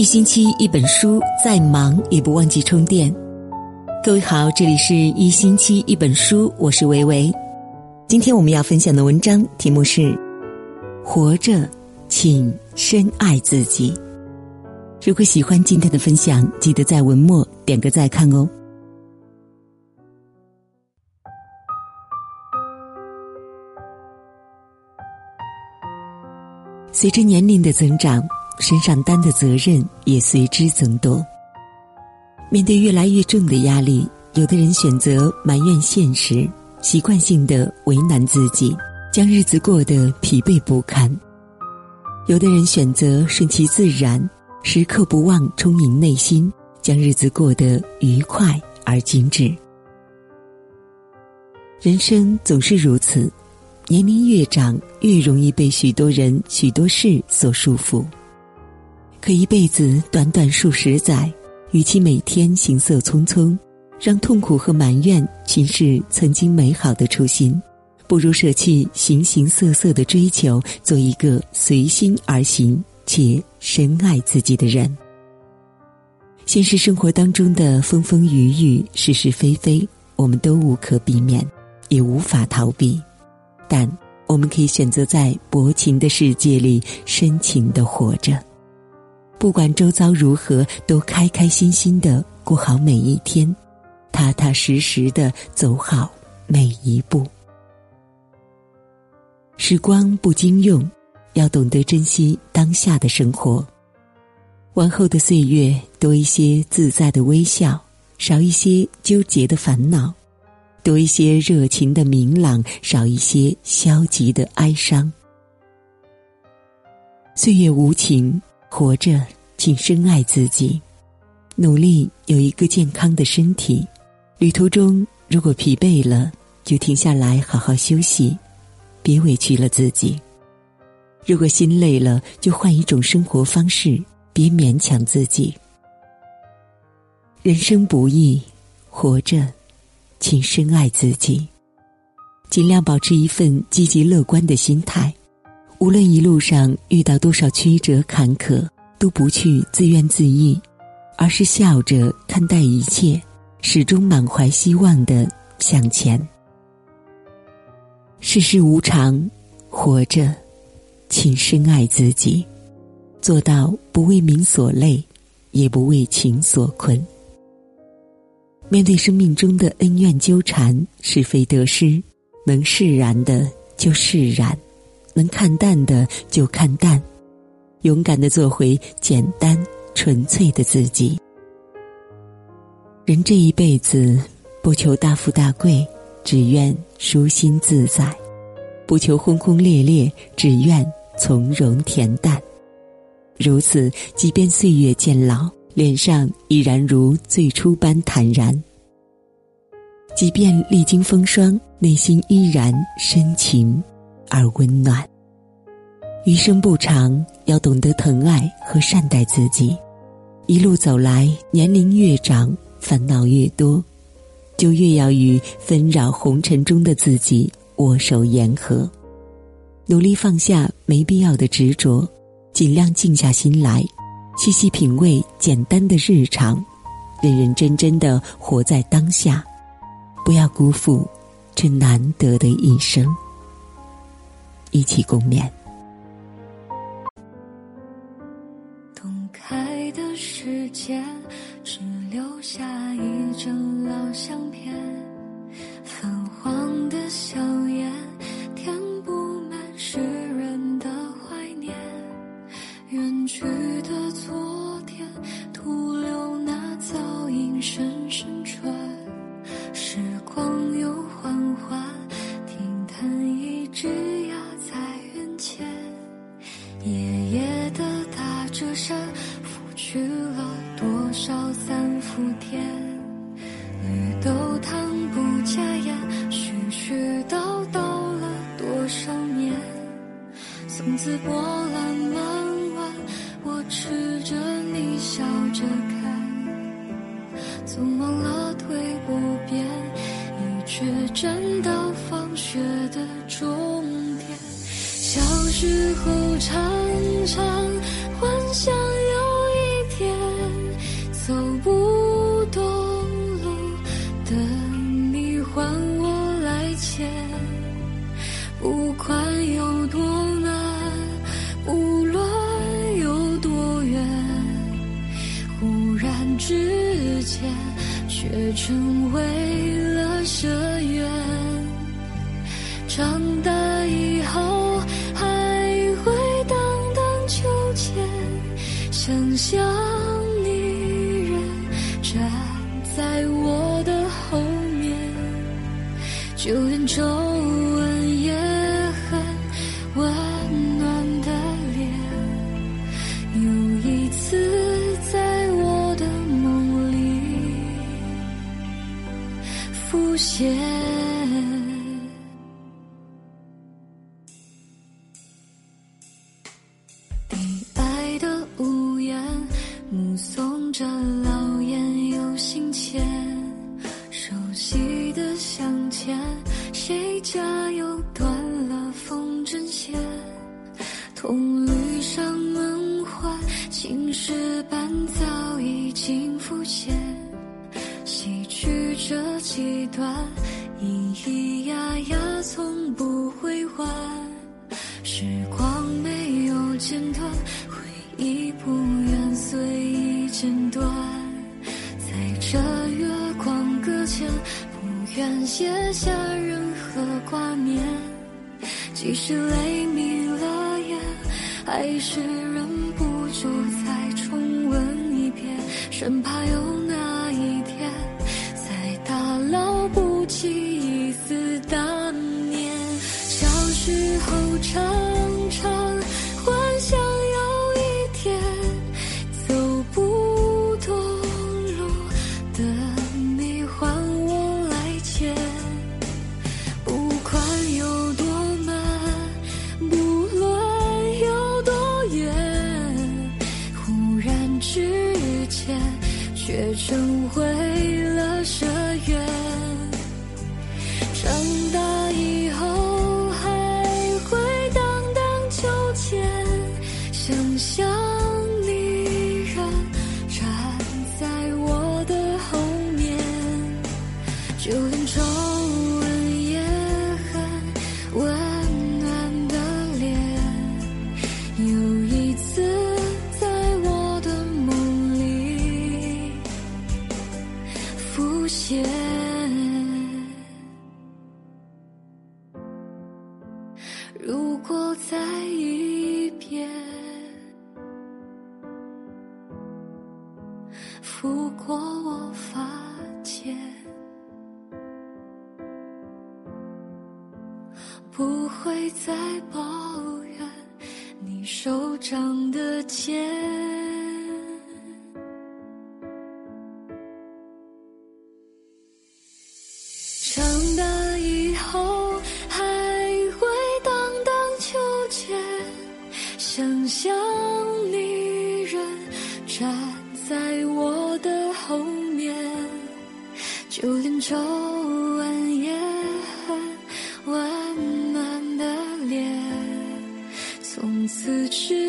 一星期一本书，再忙也不忘记充电。各位好，这里是一星期一本书，我是维维。今天我们要分享的文章题目是《活着，请深爱自己》。如果喜欢今天的分享，记得在文末点个再看哦。随着年龄的增长。身上担的责任也随之增多。面对越来越重的压力，有的人选择埋怨现实，习惯性的为难自己，将日子过得疲惫不堪；有的人选择顺其自然，时刻不忘充盈内心，将日子过得愉快而精致。人生总是如此，年龄越长，越容易被许多人、许多事所束缚。可一辈子短短数十载，与其每天行色匆匆，让痛苦和埋怨侵蚀曾经美好的初心，不如舍弃形形色色的追求，做一个随心而行且深爱自己的人。现实生活当中的风风雨雨、是是非非，我们都无可避免，也无法逃避，但我们可以选择在薄情的世界里深情的活着。不管周遭如何，都开开心心的过好每一天，踏踏实实的走好每一步。时光不经用，要懂得珍惜当下的生活。往后的岁月，多一些自在的微笑，少一些纠结的烦恼；多一些热情的明朗，少一些消极的哀伤。岁月无情。活着，请深爱自己，努力有一个健康的身体。旅途中如果疲惫了，就停下来好好休息，别委屈了自己；如果心累了，就换一种生活方式，别勉强自己。人生不易，活着，请深爱自己，尽量保持一份积极乐观的心态。无论一路上遇到多少曲折坎坷，都不去自怨自艾，而是笑着看待一切，始终满怀希望的向前。世事无常，活着，请深爱自己，做到不为名所累，也不为情所困。面对生命中的恩怨纠缠、是非得失，能释然的就释然。能看淡的就看淡，勇敢的做回简单纯粹的自己。人这一辈子，不求大富大贵，只愿舒心自在；不求轰轰烈烈，只愿从容恬淡。如此，即便岁月渐老，脸上依然如最初般坦然；即便历经风霜，内心依然深情。而温暖。余生不长，要懂得疼爱和善待自己。一路走来，年龄越长，烦恼越多，就越要与纷扰红尘中的自己握手言和。努力放下没必要的执着，尽量静下心来，细细品味简单的日常，认认真真的活在当下，不要辜负这难得的一生。一起共勉。爷爷的打着扇，拂去了多少三伏天，绿豆汤不加盐，絮絮叨叨了多少年，从此波澜漫漫，我吃着你笑着看，匆忙了退不便，你却站到放学的。时候常常幻想有一天走不动路，等你还我来钱，不管有多难，无论有多远，忽然之间却成为了奢愿，长大以后。想你人站在我的后面，就连皱纹也很温暖的脸，又一次在我的梦里浮现。又断了风筝线铜绿上门环，青石板早已经浮现。洗去这几段，咿咿呀呀从不回还。是泪迷了眼。还是忍不住再重温一遍，生怕有那一天再打捞不起一丝当。却成为了奢。如果再一遍拂过我发间，不会再抱怨你手掌的茧。皱纹也很温暖的脸，从此之。